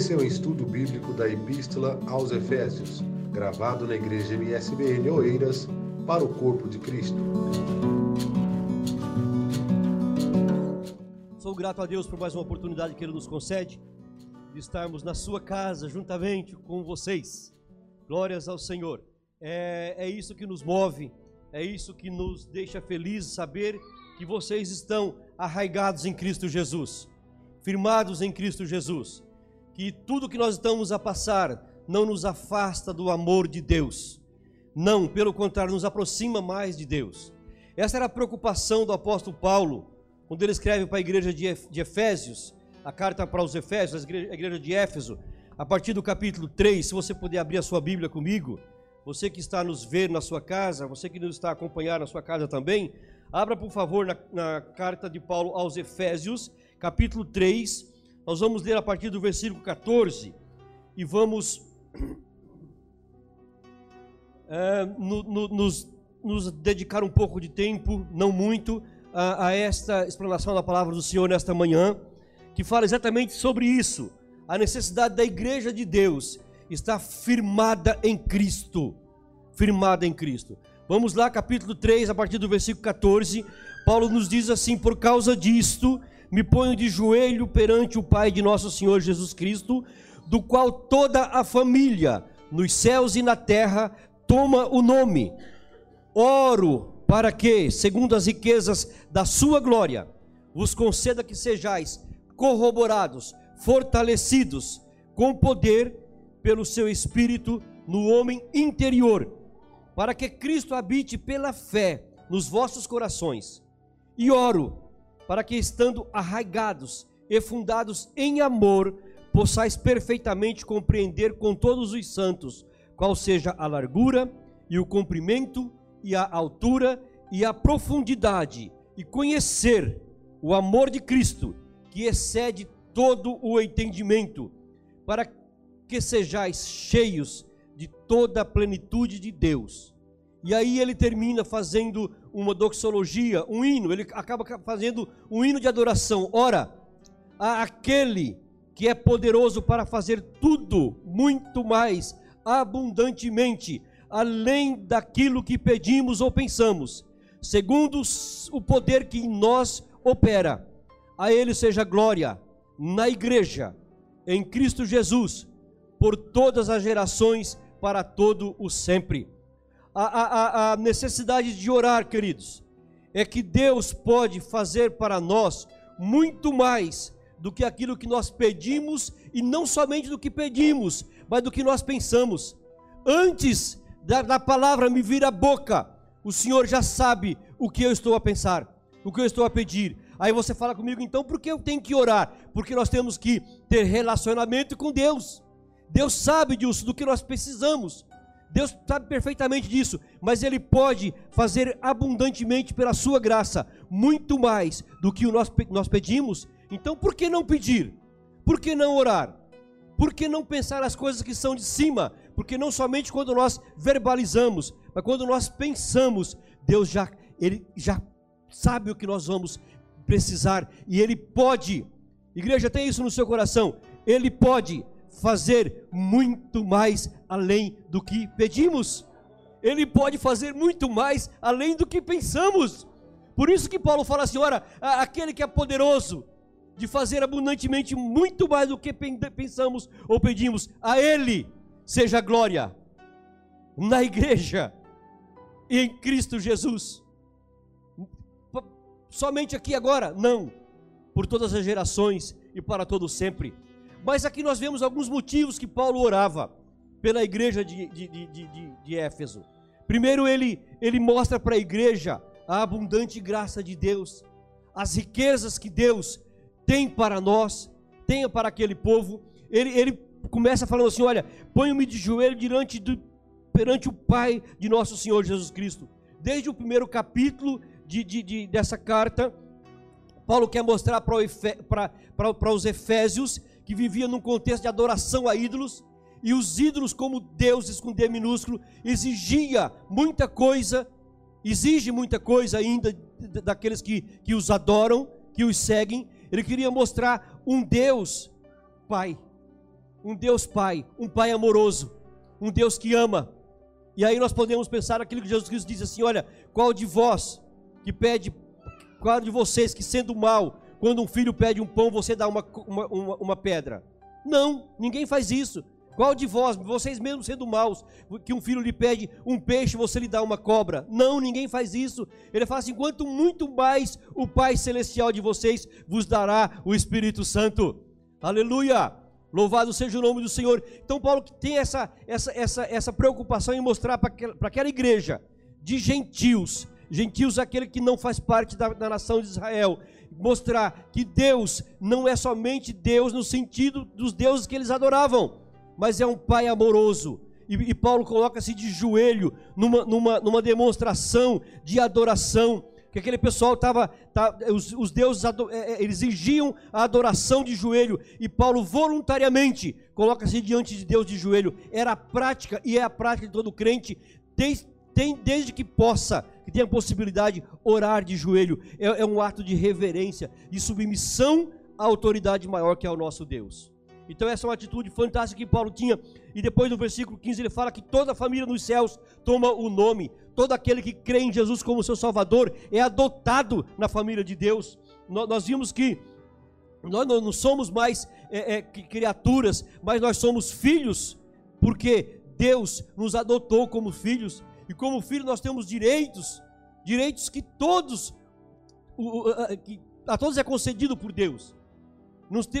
Esse é o estudo bíblico da Epístola aos Efésios, gravado na Igreja MSBN Oeiras, para o Corpo de Cristo. Sou grato a Deus por mais uma oportunidade que Ele nos concede de estarmos na sua casa juntamente com vocês. Glórias ao Senhor. É, é isso que nos move, é isso que nos deixa felizes saber que vocês estão arraigados em Cristo Jesus, firmados em Cristo Jesus que tudo que nós estamos a passar não nos afasta do amor de Deus. Não, pelo contrário, nos aproxima mais de Deus. Essa era a preocupação do apóstolo Paulo, quando ele escreve para a igreja de Efésios, a carta para os Efésios, a igreja de Éfeso, a partir do capítulo 3, se você puder abrir a sua Bíblia comigo, você que está nos ver na sua casa, você que nos está a acompanhar na sua casa também, abra por favor na, na carta de Paulo aos Efésios, capítulo 3, nós vamos ler a partir do versículo 14 e vamos é, no, no, nos, nos, dedicar um pouco de tempo, não muito, a, a esta explanação da palavra do Senhor nesta manhã, que fala exatamente sobre isso, a necessidade da igreja de Deus estar firmada em Cristo. Firmada em Cristo. Vamos lá, capítulo 3, a partir do versículo 14. Paulo nos diz assim: Por causa disto, me ponho de joelho perante o Pai de nosso Senhor Jesus Cristo, do qual toda a família, nos céus e na terra, toma o nome. Oro para que, segundo as riquezas da sua glória, vos conceda que sejais corroborados, fortalecidos com poder pelo seu espírito no homem interior, para que Cristo habite pela fé nos vossos corações. E oro para que, estando arraigados e fundados em amor, possais perfeitamente compreender com todos os santos qual seja a largura e o comprimento e a altura e a profundidade, e conhecer o amor de Cristo, que excede todo o entendimento, para que sejais cheios de toda a plenitude de Deus. E aí ele termina fazendo uma doxologia, um hino, ele acaba fazendo um hino de adoração. Ora, a aquele que é poderoso para fazer tudo muito mais abundantemente, além daquilo que pedimos ou pensamos, segundo o poder que em nós opera. A ele seja glória na igreja, em Cristo Jesus, por todas as gerações, para todo o sempre a, a, a necessidade de orar, queridos, é que Deus pode fazer para nós muito mais do que aquilo que nós pedimos, e não somente do que pedimos, mas do que nós pensamos. Antes da, da palavra me vir à boca, o Senhor já sabe o que eu estou a pensar, o que eu estou a pedir. Aí você fala comigo, então, por que eu tenho que orar? Porque nós temos que ter relacionamento com Deus. Deus sabe disso, do que nós precisamos. Deus sabe perfeitamente disso, mas Ele pode fazer abundantemente pela Sua graça, muito mais do que nós, nós pedimos. Então, por que não pedir? Por que não orar? Por que não pensar as coisas que são de cima? Porque não somente quando nós verbalizamos, mas quando nós pensamos, Deus já, Ele já sabe o que nós vamos precisar e Ele pode. Igreja, tem isso no seu coração. Ele pode fazer muito mais além do que pedimos. Ele pode fazer muito mais além do que pensamos. Por isso que Paulo fala assim: ora, aquele que é poderoso de fazer abundantemente muito mais do que pensamos ou pedimos, a Ele seja glória na igreja e em Cristo Jesus. Somente aqui agora? Não. Por todas as gerações e para todo sempre. Mas aqui nós vemos alguns motivos que Paulo orava pela igreja de, de, de, de, Éfeso. Primeiro, ele, ele mostra para a igreja a abundante graça de Deus, as riquezas que Deus tem para nós, tem para aquele povo. Ele, ele começa falando assim: Olha, ponho-me de joelho diante do, perante o Pai de nosso Senhor Jesus Cristo. Desde o primeiro capítulo de, de, de dessa carta, Paulo quer mostrar para os Efésios que vivia num contexto de adoração a ídolos, e os ídolos, como deuses com D minúsculo, exigia muita coisa, exige muita coisa ainda daqueles que, que os adoram, que os seguem. Ele queria mostrar um Deus Pai, um Deus Pai, um Pai amoroso, um Deus que ama. E aí nós podemos pensar aquilo que Jesus Cristo disse assim: olha, qual de vós que pede, qual de vocês que sendo mal, quando um filho pede um pão, você dá uma, uma, uma, uma pedra? Não, ninguém faz isso. Qual de vós, vocês mesmos sendo maus, que um filho lhe pede um peixe, você lhe dá uma cobra? Não, ninguém faz isso. Ele fala assim: quanto muito mais o Pai Celestial de vocês vos dará o Espírito Santo. Aleluia! Louvado seja o nome do Senhor. Então, Paulo tem essa, essa, essa, essa preocupação em mostrar para aquela, aquela igreja de gentios, gentios é aquele que não faz parte da, da nação de Israel, mostrar que Deus não é somente Deus no sentido dos deuses que eles adoravam, mas é um Pai amoroso. E, e Paulo coloca-se de joelho numa, numa, numa demonstração de adoração que aquele pessoal estava, tá, os, os, deuses é, é, exigiam a adoração de joelho e Paulo voluntariamente coloca-se diante de Deus de joelho. Era a prática e é a prática de todo crente, desde, tem, desde que possa, que tenha a possibilidade, orar de joelho. É, é um ato de reverência, de submissão à autoridade maior que é o nosso Deus. Então essa é uma atitude fantástica que Paulo tinha. E depois no versículo 15 ele fala que toda a família nos céus toma o nome. Todo aquele que crê em Jesus como seu Salvador é adotado na família de Deus. Nós, vimos que nós não somos mais é, é, criaturas, mas nós somos filhos, porque Deus nos adotou como filhos. E como filhos nós temos direitos, direitos que todos, a todos é concedido por Deus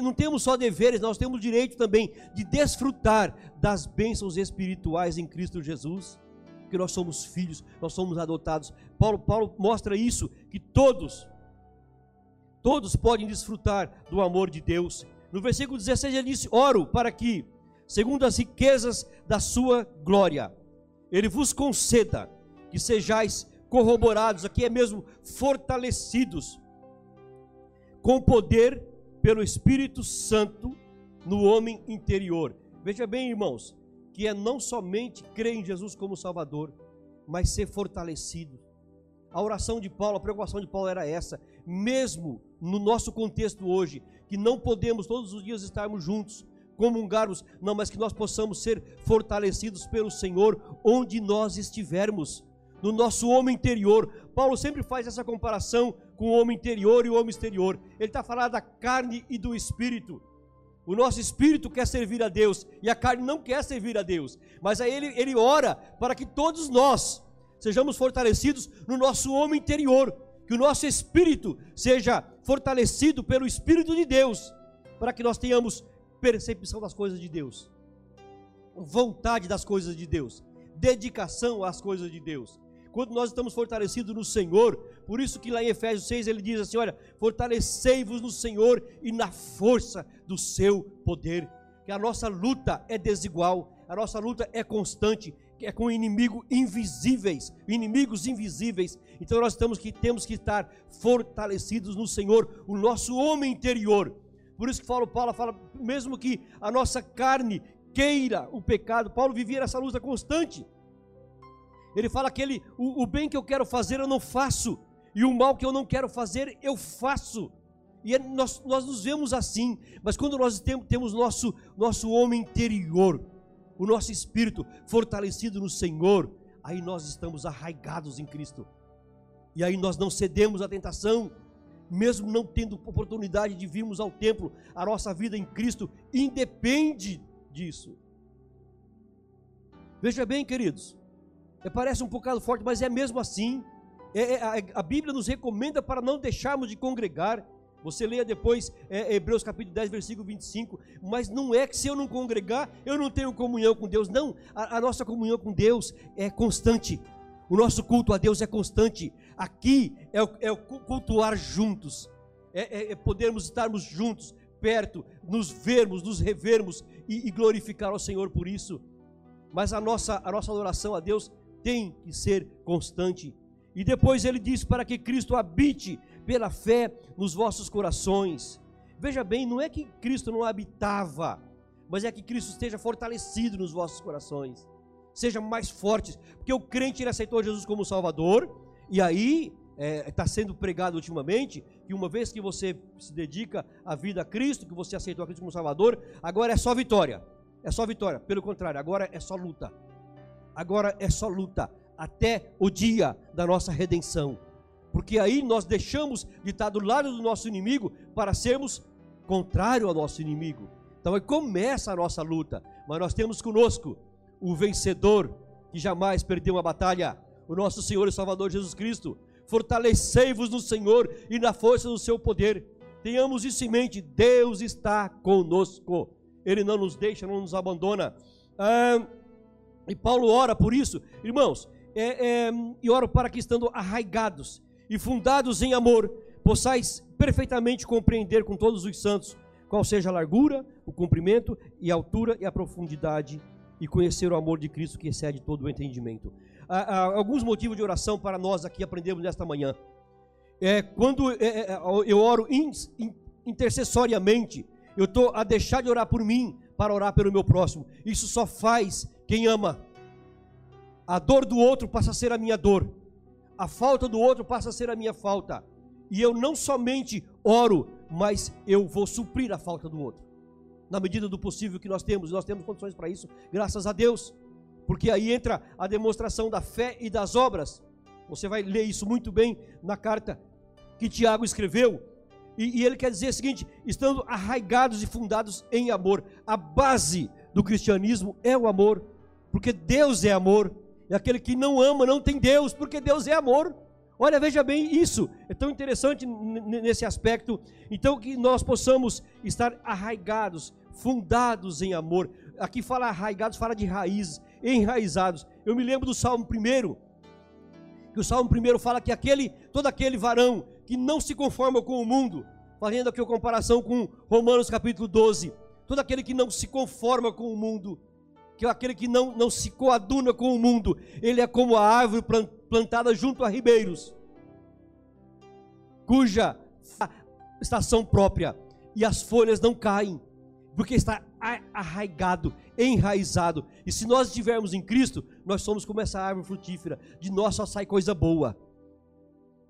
não temos só deveres, nós temos direito também de desfrutar das bênçãos espirituais em Cristo Jesus, que nós somos filhos, nós somos adotados. Paulo, Paulo mostra isso, que todos, todos podem desfrutar do amor de Deus. No versículo 16 ele disse: Oro para que, segundo as riquezas da sua glória, ele vos conceda que sejais corroborados, aqui é mesmo fortalecidos, com poder pelo Espírito Santo no homem interior. Veja bem, irmãos, que é não somente crer em Jesus como Salvador, mas ser fortalecido. A oração de Paulo, a preocupação de Paulo era essa, mesmo no nosso contexto hoje, que não podemos todos os dias estarmos juntos, comungarmos, não, mas que nós possamos ser fortalecidos pelo Senhor onde nós estivermos, no nosso homem interior. Paulo sempre faz essa comparação com o homem interior e o homem exterior. Ele está falando da carne e do espírito. O nosso espírito quer servir a Deus e a carne não quer servir a Deus. Mas aí ele, ele ora para que todos nós sejamos fortalecidos no nosso homem interior, que o nosso espírito seja fortalecido pelo Espírito de Deus, para que nós tenhamos percepção das coisas de Deus, vontade das coisas de Deus, dedicação às coisas de Deus quando nós estamos fortalecidos no Senhor. Por isso que lá em Efésios 6 ele diz assim: olha, fortalecei-vos no Senhor e na força do seu poder. Que a nossa luta é desigual, a nossa luta é constante, é com inimigos invisíveis, inimigos invisíveis. Então nós temos que temos que estar fortalecidos no Senhor, o nosso homem interior. Por isso que Paulo, Paulo fala, mesmo que a nossa carne queira o pecado, Paulo vivia essa luta constante. Ele fala que ele, o, o bem que eu quero fazer eu não faço, e o mal que eu não quero fazer eu faço. E é, nós, nós nos vemos assim, mas quando nós temos, nosso, nosso homem interior, o nosso espírito fortalecido no Senhor, aí nós estamos arraigados em Cristo. E aí nós não cedemos à tentação, mesmo não tendo oportunidade de virmos ao templo, a nossa vida em Cristo independe disso. Veja bem, queridos, parece um bocado forte, mas é mesmo assim. É, é, a, a, Bíblia nos recomenda para não deixarmos de congregar. Você leia depois é, Hebreus capítulo 10, versículo 25. Mas não é que se eu não congregar, eu não tenho comunhão com Deus. Não, a, a nossa comunhão com Deus é constante. O nosso culto a Deus é constante. Aqui é é cultuar juntos. É, é, é, podermos estarmos juntos, perto, nos vermos, nos revermos e, e glorificar ao Senhor por isso. Mas a nossa, a nossa adoração a Deus tem que ser constante. E depois ele diz para que Cristo habite pela fé nos vossos corações. Veja bem, não é que Cristo não habitava, mas é que Cristo esteja fortalecido nos vossos corações. Seja mais fortes, porque o crente ele aceitou Jesus como Salvador, e aí está é, sendo pregado ultimamente, que uma vez que você se dedica à vida a Cristo, que você aceitou a Cristo como Salvador, agora é só vitória. É só vitória. Pelo contrário, agora é só luta. Agora é só luta até o dia da nossa redenção. Porque aí nós deixamos de estar do lado do nosso inimigo para sermos contrário ao nosso inimigo. Então aí começa a nossa luta. Mas nós temos conosco o vencedor que jamais perdeu uma batalha, o nosso Senhor e Salvador Jesus Cristo. Fortalecei-vos no Senhor e na força do seu poder. Tenhamos isso em mente: Deus está conosco. Ele não nos deixa, não nos abandona. Ah, e Paulo ora por isso, irmãos, é, é, e oro para que estando arraigados e fundados em amor, possais perfeitamente compreender com todos os santos qual seja a largura, o comprimento e a altura e a profundidade e conhecer o amor de Cristo que excede todo o entendimento. Há, há alguns motivos de oração para nós aqui aprendemos nesta manhã. É, quando é, é, é eu oro in, in, intercessoriamente, eu estou a deixar de orar por mim para orar pelo meu próximo. Isso só faz quem ama. A dor do outro passa a ser a minha dor. A falta do outro passa a ser a minha falta. E eu não somente oro, mas eu vou suprir a falta do outro. Na medida do possível que nós temos, nós temos condições para isso, graças a Deus. Porque aí entra a demonstração da fé e das obras. Você vai ler isso muito bem na carta que Tiago escreveu. E, e ele quer dizer o seguinte: estando arraigados e fundados em amor. A base do cristianismo é o amor, porque Deus é amor. E aquele que não ama não tem Deus, porque Deus é amor. Olha, veja bem isso, é tão interessante nesse aspecto. Então, que nós possamos estar arraigados, fundados em amor. Aqui fala arraigados, fala de raízes, enraizados. Eu me lembro do Salmo 1, que o Salmo 1 fala que aquele, todo aquele varão que não se conforma com o mundo, fazendo aqui a comparação com Romanos capítulo 12, todo aquele que não se conforma com o mundo, que aquele que não, não se coaduna com o mundo, ele é como a árvore plantada junto a ribeiros, cuja estação própria e as folhas não caem, porque está arraigado, enraizado. E se nós estivermos em Cristo, nós somos como essa árvore frutífera, de nós só sai coisa boa.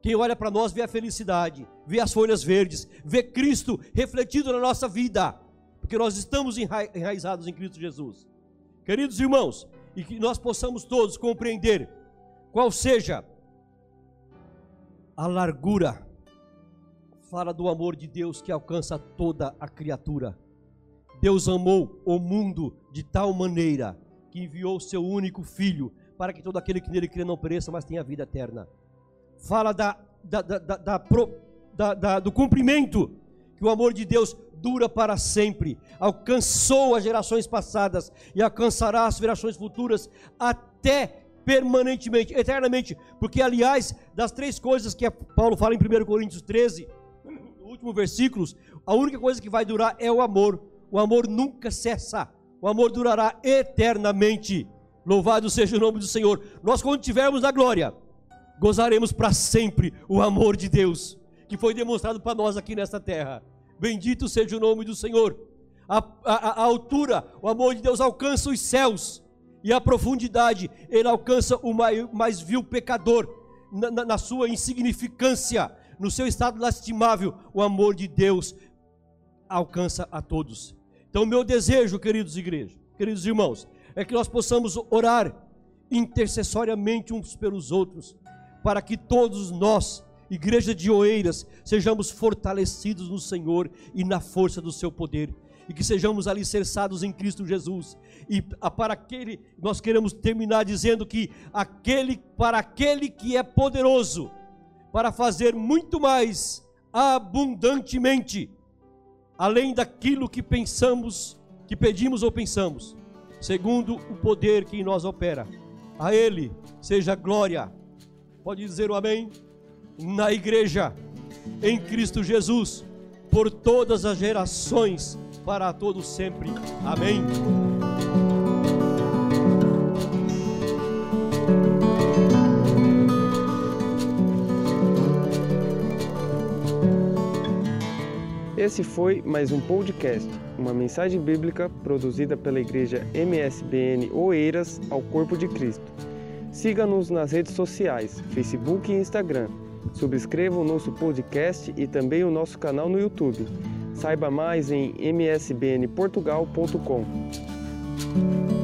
Quem olha para nós vê a felicidade, vê as folhas verdes, vê Cristo refletido na nossa vida, porque nós estamos enraizados em Cristo Jesus. Queridos irmãos, e que nós possamos todos compreender qual seja a largura, fala do amor de Deus que alcança toda a criatura. Deus amou o mundo de tal maneira que enviou seu único filho para que todo aquele que nele crê não pereça, mas tenha vida eterna. Fala da, da, da, da, do cumprimento que o amor de Deus dura para sempre, alcançou as gerações passadas e alcançará as gerações futuras até permanentemente, eternamente, porque aliás, das três coisas que Paulo fala em 1 Coríntios 13, no último versículos, a única coisa que vai durar é o amor. O amor nunca cessa. O amor durará eternamente. Louvado seja o nome do Senhor. Nós quando tivermos a glória, gozaremos para sempre o amor de Deus, que foi demonstrado para nós aqui nesta terra. Bendito seja o nome do Senhor. A, a, a, altura, o amor de Deus alcança os céus, e a profundidade, ele alcança o mais, mais vil pecador, na, na, na sua insignificância, no seu estado lastimável, o amor de Deus alcança a todos. Então, meu desejo, queridos igrejas, queridos irmãos, é que nós possamos orar intercessoriamente uns pelos outros, para que todos nós igreja de Oeiras, sejamos fortalecidos no Senhor e na força do seu poder, e que sejamos alicerçados em Cristo Jesus. E para aquele, nós queremos terminar dizendo que aquele, para aquele que é poderoso, para fazer muito mais abundantemente, além daquilo que pensamos, que pedimos ou pensamos, segundo o poder que em nós opera. A Ele seja glória. Pode dizer o amém? Na igreja, em Cristo Jesus, por todas as gerações, para todos sempre. Amém. Esse foi mais um podcast, uma mensagem bíblica produzida pela igreja MSBN Oeiras ao Corpo de Cristo. Siga-nos nas redes sociais, Facebook e Instagram Subscreva o nosso podcast e também o nosso canal no YouTube. Saiba mais em msbnportugal.com.